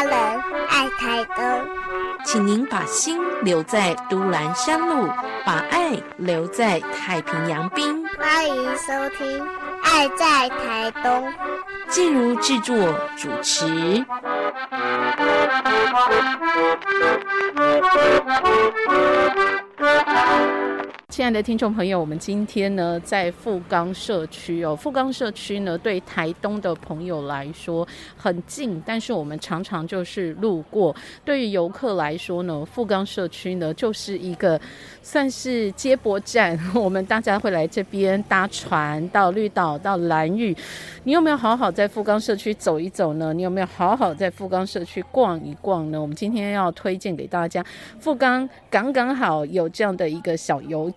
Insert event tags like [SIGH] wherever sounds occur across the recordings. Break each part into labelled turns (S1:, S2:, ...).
S1: 家人，爱台东。
S2: 请您把心留在都兰山路，把爱留在太平洋滨。
S1: 欢迎收听《爱在台东》。
S2: 静茹制作主持。
S3: 亲爱的听众朋友，我们今天呢在富冈社区哦，富冈社区呢对台东的朋友来说很近，但是我们常常就是路过。对于游客来说呢，富冈社区呢就是一个算是接驳站，我们大家会来这边搭船到绿岛到蓝屿。你有没有好好在富冈社区走一走呢？你有没有好好在富冈社区逛一逛呢？我们今天要推荐给大家，富冈刚刚好有这样的一个小游。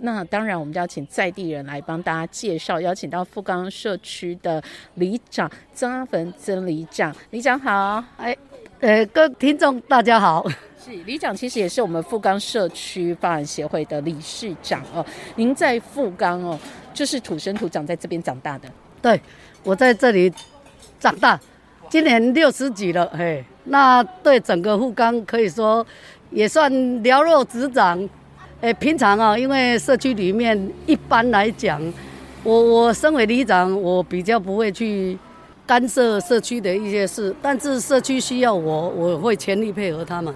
S3: 那当然，我们就要请在地人来帮大家介绍，邀请到富冈社区的里长曾阿芬曾里长，里长好。
S4: 哎，呃，各位听众大家好。[LAUGHS]
S3: 是里长，其实也是我们富冈社区发展协会的理事长哦。您在富冈哦，就是土生土长在这边长大的。
S4: 对，我在这里长大，今年六十几了，嘿，那对整个富冈可以说也算了若指掌。诶，平常啊，因为社区里面一般来讲，我我身为里长，我比较不会去干涉社区的一些事，但是社区需要我，我会全力配合他们。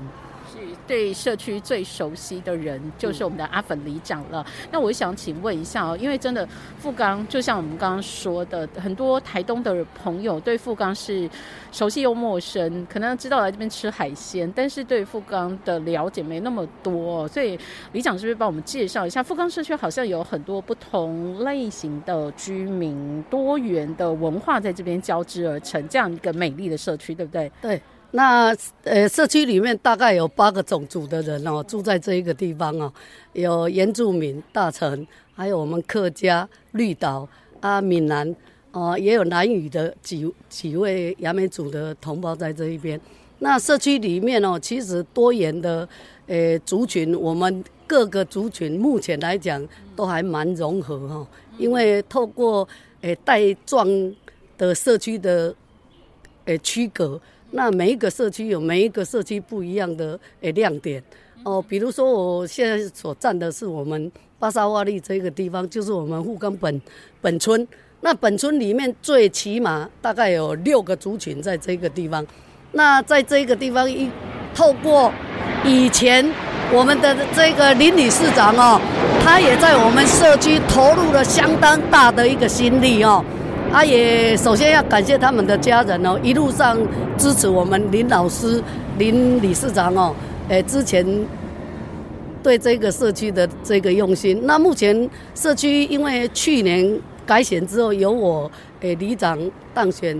S3: 对社区最熟悉的人就是我们的阿粉里长了。那我想请问一下哦，因为真的富冈就像我们刚刚说的，很多台东的朋友对富冈是熟悉又陌生，可能知道来这边吃海鲜，但是对富冈的了解没那么多。所以里长是不是帮我们介绍一下，富冈社区好像有很多不同类型的居民，多元的文化在这边交织而成，这样一个美丽的社区，对不对？
S4: 对。那呃，社区里面大概有八个种族的人哦，住在这一个地方哦，有原住民、大臣，还有我们客家、绿岛、啊闽南，哦，也有南语的几几位雅美族的同胞在这一边。那社区里面哦，其实多元的呃族群，我们各个族群目前来讲都还蛮融合哈，因为透过诶带状的社区的诶区隔。那每一个社区有每一个社区不一样的诶亮点哦，比如说我现在所站的是我们巴沙瓦利这个地方，就是我们富冈本本村。那本村里面最起码大概有六个族群在这个地方。那在这个地方一透过以前我们的这个林理事长哦，他也在我们社区投入了相当大的一个心力哦。他也首先要感谢他们的家人哦，一路上支持我们林老师、林理事长哦，诶，之前对这个社区的这个用心。那目前社区因为去年改选之后，由我诶里长当选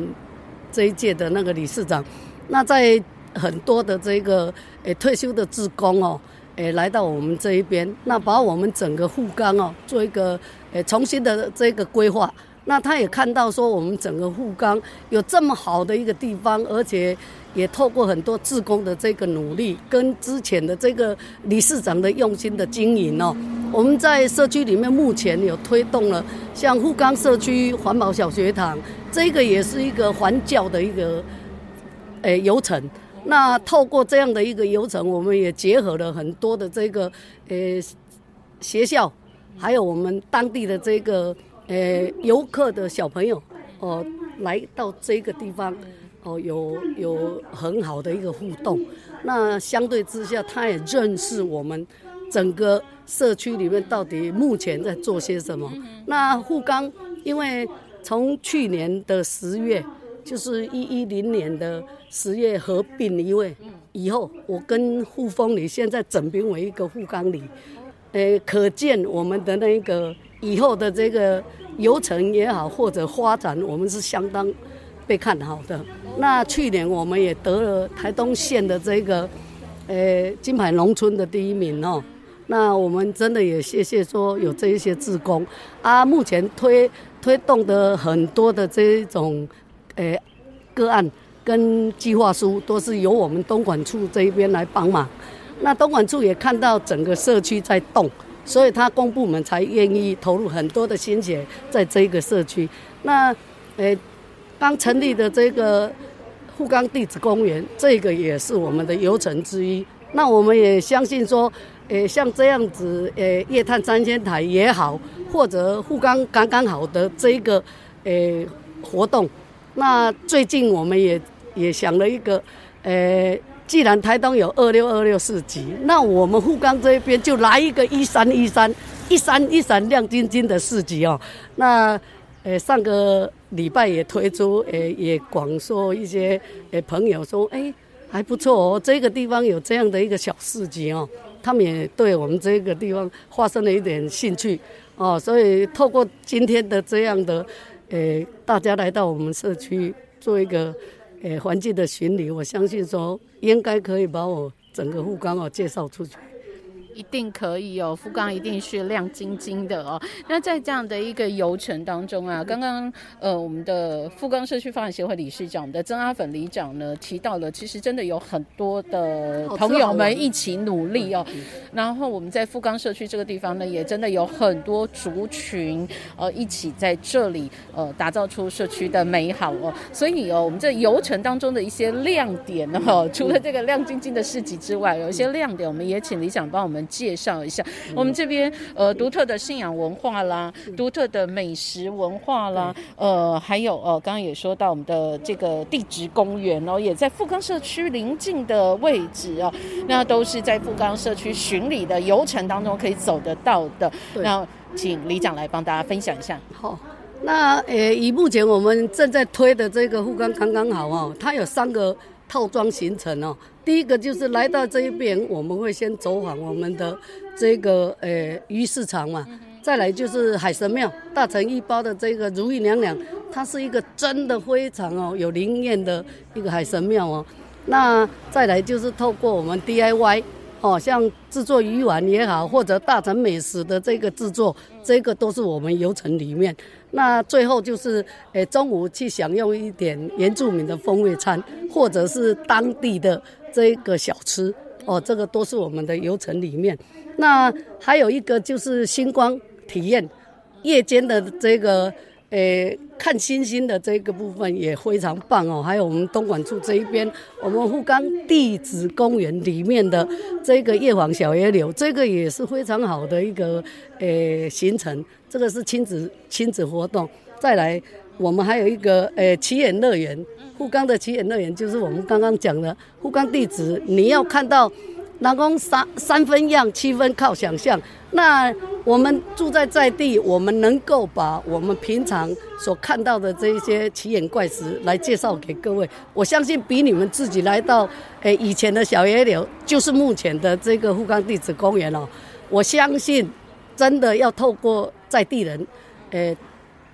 S4: 这一届的那个理事长，那在很多的这个诶退休的职工哦，诶来到我们这一边，那把我们整个护冈哦做一个诶重新的这个规划。那他也看到说，我们整个富冈有这么好的一个地方，而且也透过很多志工的这个努力，跟之前的这个理事长的用心的经营哦，我们在社区里面目前有推动了像富冈社区环保小学堂，这个也是一个环教的一个诶游程。那透过这样的一个游程，我们也结合了很多的这个诶学校，还有我们当地的这个。呃，游客的小朋友哦，来到这个地方哦，有有很好的一个互动。那相对之下，他也认识我们整个社区里面到底目前在做些什么。那富冈，因为从去年的十月，就是一一零年的十月合并一位以后，我跟富丰里现在整编为一个富冈里，呃，可见我们的那个。以后的这个游程也好，或者发展，我们是相当被看好的。那去年我们也得了台东县的这个呃金牌农村的第一名哦。那我们真的也谢谢说有这一些志工啊，目前推推动的很多的这种呃个案跟计划书，都是由我们东莞处这一边来帮忙。那东莞处也看到整个社区在动。所以他公部门才愿意投入很多的心血在这个社区。那，诶，刚成立的这个富冈地质公园，这个也是我们的游程之一。那我们也相信说，呃，像这样子，呃，夜探三仙台也好，或者富冈刚刚好的这个，呃，活动。那最近我们也也想了一个，呃，既然台东有二六二六四级，那我们富冈这边就来一个一三一三一三一三亮晶晶的四级哦。那，呃，上个礼拜也推出，呃，也广受一些呃朋友说，哎。还不错哦，这个地方有这样的一个小市集哦，他们也对我们这个地方发生了一点兴趣哦，所以透过今天的这样的，呃，大家来到我们社区做一个，诶，环境的巡礼，我相信说应该可以把我整个护冈哦介绍出去。
S3: 一定可以哦，富冈一定是亮晶晶的哦。那在这样的一个游程当中啊，刚刚呃我们的富冈社区发展协会理事长的曾阿粉里长呢提到了，其实真的有很多的朋友们一起努力哦。然后我们在富冈社区这个地方呢，也真的有很多族群呃一起在这里呃打造出社区的美好哦。所以哦，我们这游程当中的一些亮点哦，除了这个亮晶晶的市集之外，有一些亮点，我们也请理想帮我们。介绍一下我们这边呃独特的信仰文化啦，独特的美食文化啦，呃还有呃刚刚也说到我们的这个地质公园哦，也在富冈社区邻近的位置哦，那都是在富冈社区巡礼的游程当中可以走得到的。那请李长来帮大家分享一下。
S4: 好，那呃以目前我们正在推的这个富冈刚刚好哦，它有三个套装行程哦。第一个就是来到这一边，我们会先走访我们的这个呃鱼市场嘛，再来就是海神庙，大成一包的这个如意娘娘，它是一个真的非常哦有灵验的一个海神庙哦。那再来就是透过我们 DIY 哦，像制作鱼丸也好，或者大成美食的这个制作，这个都是我们游程里面。那最后就是，诶中午去享用一点原住民的风味餐，或者是当地的。这个小吃哦，这个都是我们的游程里面。那还有一个就是星光体验，夜间的这个诶看星星的这个部分也非常棒哦。还有我们东莞处这一边，我们富冈地质公园里面的这个夜访小野柳，这个也是非常好的一个诶行程。这个是亲子亲子活动。再来，我们还有一个诶奇眼乐园。富冈的奇眼乐园就是我们刚刚讲的富冈地质，你要看到，南宫三三分样，七分靠想象。那我们住在在地，我们能够把我们平常所看到的这一些奇眼怪石来介绍给各位，我相信比你们自己来到诶以前的小野柳，就是目前的这个富冈地质公园哦，我相信真的要透过在地人，诶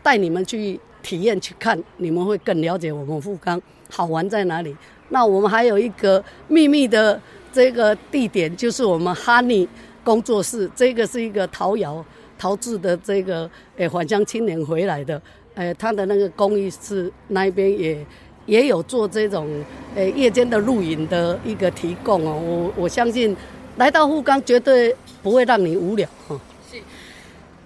S4: 带你们去。体验去看，你们会更了解我们富冈好玩在哪里。那我们还有一个秘密的这个地点，就是我们哈尼工作室。这个是一个陶窑陶制的这个诶返乡青年回来的，诶他的那个工艺室那边也也有做这种诶夜间的露营的一个提供哦。我我相信来到富冈绝对不会让你无聊哈。是，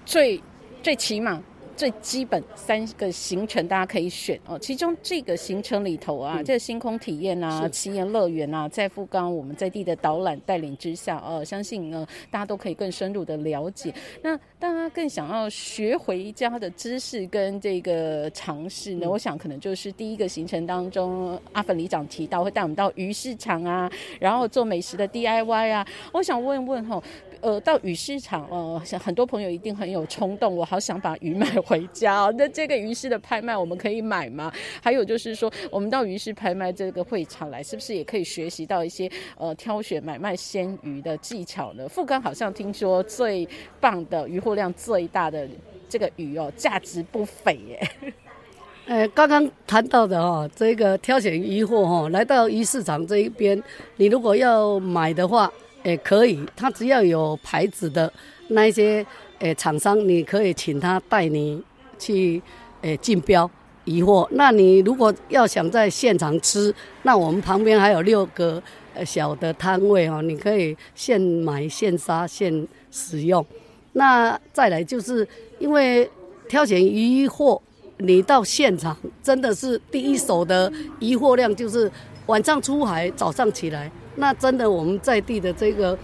S3: 最最起码。最基本三个行程大家可以选哦，其中这个行程里头啊，这个星空体验啊、奇岩乐园啊，在富冈我们在地的导览带领之下，哦，相信呢大家都可以更深入的了解。那大家更想要学回家的知识跟这个尝试呢，我想可能就是第一个行程当中，阿粉里长提到会带我们到鱼市场啊，然后做美食的 DIY 啊。我想问问哈。呃，到鱼市场，呃，很多朋友一定很有冲动，我好想把鱼 [LAUGHS] 买回家。那这个鱼市的拍卖，我们可以买吗？还有就是说，我们到鱼市拍卖这个会场来，是不是也可以学习到一些呃挑选买卖鲜鱼的技巧呢？富冈好像听说最棒的鱼货量最大的这个鱼哦，价值不菲耶。[LAUGHS]
S4: 呃，刚刚谈到的哈，这个挑选鱼货哈，来到鱼市场这一边，你如果要买的话。也可以，他只要有牌子的那一些诶厂商，你可以请他带你去诶竞标疑货。那你如果要想在现场吃，那我们旁边还有六个小的摊位哦，你可以现买现杀现使用。那再来就是因为挑选鱼货你到现场真的是第一手的渔获量，就是晚上出海，早上起来，那真的我们在地的这个，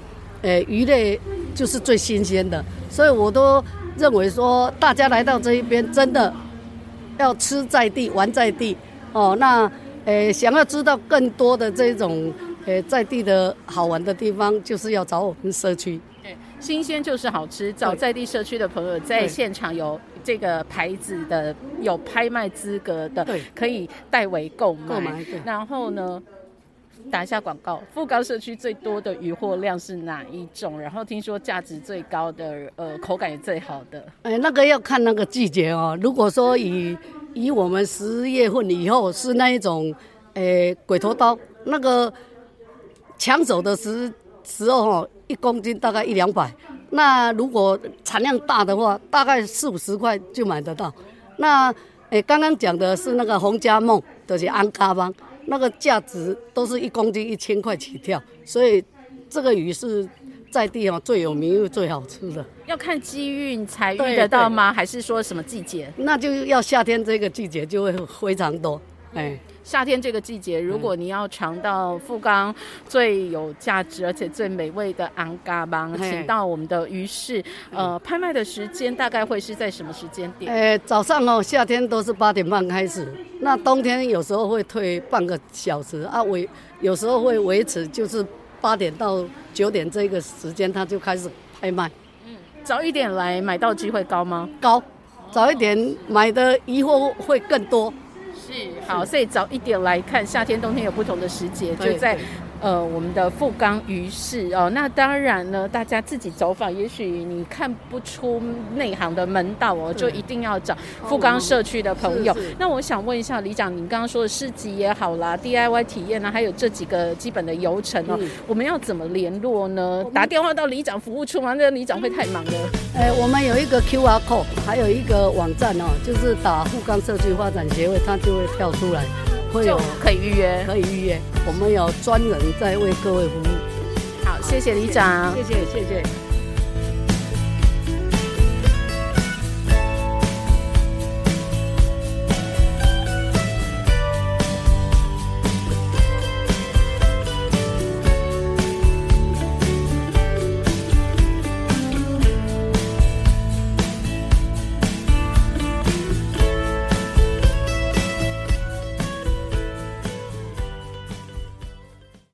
S4: 呃，鱼类就是最新鲜的，所以我都认为说，大家来到这一边，真的要吃在地，玩在地，哦，那，呃，想要知道更多的这种，呃，在地的好玩的地方，就是要找我们社区。
S3: 新鲜就是好吃，找在地社区的朋友在现场有这个牌子的，有拍卖资格的，可以代为购买。购买。然后呢，打一下广告，富冈社区最多的渔获量是哪一种？然后听说价值最高的，呃，口感也最好的。
S4: 哎，那个要看那个季节哦。如果说以以我们十月份以后是那一种，诶，鬼头刀，那个抢手的时时候哦。一公斤大概一两百，那如果产量大的话，大概四五十块就买得到。那诶，刚刚讲的是那个洪家梦，就是安卡邦，那个价值都是一公斤一千块起跳，所以这个鱼是在地哦最有名又最好吃的。
S3: 要看机运才遇得到吗？还是说什么季节？
S4: 那就要夏天这个季节就会非常多，哎。
S3: 夏天这个季节，如果你要尝到富冈最有价值而且最美味的昂嘎邦，请到我们的鱼市。呃，拍卖的时间大概会是在什么时间点？
S4: 呃，早上哦，夏天都是八点半开始。那冬天有时候会退半个小时啊，维有时候会维持，就是八点到九点这个时间，它就开始拍卖。
S3: 嗯，早一点来买到机会高吗？
S4: 高，早一点买的疑惑会更多。
S3: 是好，所以早一点来看，夏天、冬天有不同的时节，就在。呃，我们的富冈鱼市哦，那当然呢，大家自己走访，也许你看不出内行的门道哦，就一定要找富冈社区的朋友。那我想问一下李长，您刚刚说的市集也好啦，DIY 体验呢，还有这几个基本的流程哦，我们要怎么联络呢？打电话到里长服务处吗？那个里长会太忙了。
S4: 哎，我们有一个 QR code，还有一个网站哦，就是打富冈社区发展协会，它就会跳出来。
S3: 会有可以预约，
S4: 可以预约。我们有专人在为各位服务。
S3: 好，谢谢李长，
S4: 谢谢谢谢。